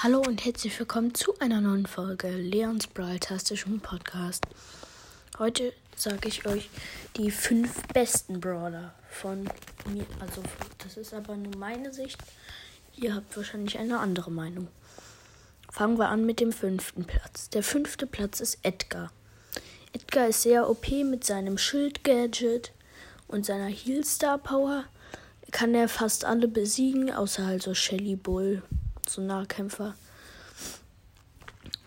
Hallo und herzlich willkommen zu einer neuen Folge Leons Brawl-tastischen Podcast. Heute sage ich euch die fünf besten Brawler von mir. Also, das ist aber nur meine Sicht. Ihr habt wahrscheinlich eine andere Meinung. Fangen wir an mit dem fünften Platz. Der fünfte Platz ist Edgar. Edgar ist sehr OP mit seinem Schild-Gadget und seiner Heal-Star-Power. Kann er fast alle besiegen, außer halt so Shelly Bull so Nahkämpfer.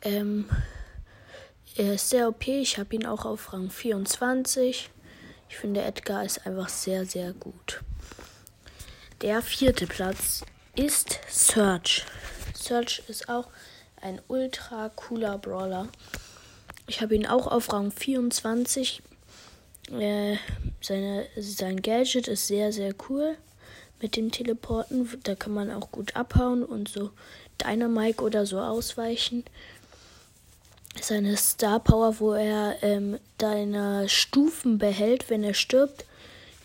Ähm, er ist sehr OP. Ich habe ihn auch auf Rang 24. Ich finde, Edgar ist einfach sehr, sehr gut. Der vierte Platz ist Search. Search ist auch ein ultra cooler Brawler. Ich habe ihn auch auf Rang 24. Äh, seine, sein Gadget ist sehr, sehr cool mit dem Teleporten. Da kann man auch gut abhauen und so Dynamike oder so ausweichen. Seine Star Power, wo er ähm, deine Stufen behält, wenn er stirbt,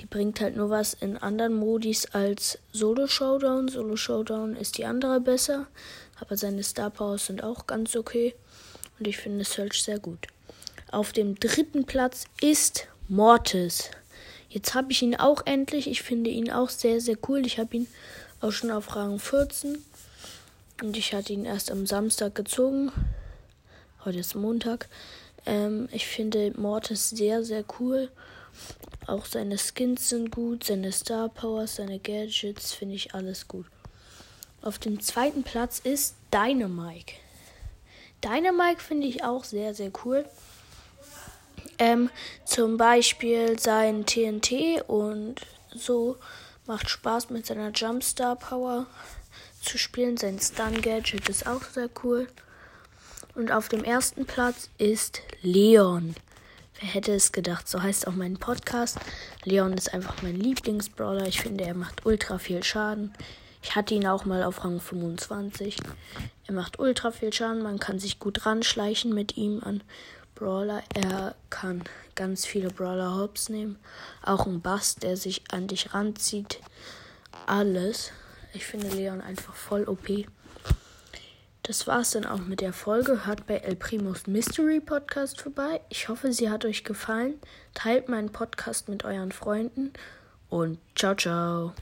die bringt halt nur was in anderen Modis als Solo Showdown. Solo Showdown ist die andere besser, aber seine Star Powers sind auch ganz okay und ich finde Search sehr gut. Auf dem dritten Platz ist Mortis. Jetzt habe ich ihn auch endlich. Ich finde ihn auch sehr, sehr cool. Ich habe ihn auch schon auf Rang 14. Und ich hatte ihn erst am Samstag gezogen. Heute ist Montag. Ähm, ich finde Mortis sehr, sehr cool. Auch seine Skins sind gut, seine Star Powers, seine Gadgets, finde ich alles gut. Auf dem zweiten Platz ist Dynamike. Dynamike finde ich auch sehr, sehr cool. Ähm, zum Beispiel sein TNT und so macht Spaß mit seiner Jumpstar Power zu spielen. Sein Stun Gadget ist auch sehr cool. Und auf dem ersten Platz ist Leon. Wer hätte es gedacht? So heißt auch mein Podcast. Leon ist einfach mein Lieblingsbrawler. Ich finde, er macht ultra viel Schaden. Ich hatte ihn auch mal auf Rang 25. Er macht ultra viel Schaden. Man kann sich gut ranschleichen mit ihm an Brawler. Er kann ganz viele Brawler Hops nehmen. Auch ein Bass, der sich an dich ranzieht. Alles. Ich finde Leon einfach voll OP. Das war's dann auch mit der Folge. Hört bei El Primos Mystery Podcast vorbei. Ich hoffe, sie hat euch gefallen. Teilt meinen Podcast mit euren Freunden und ciao, ciao.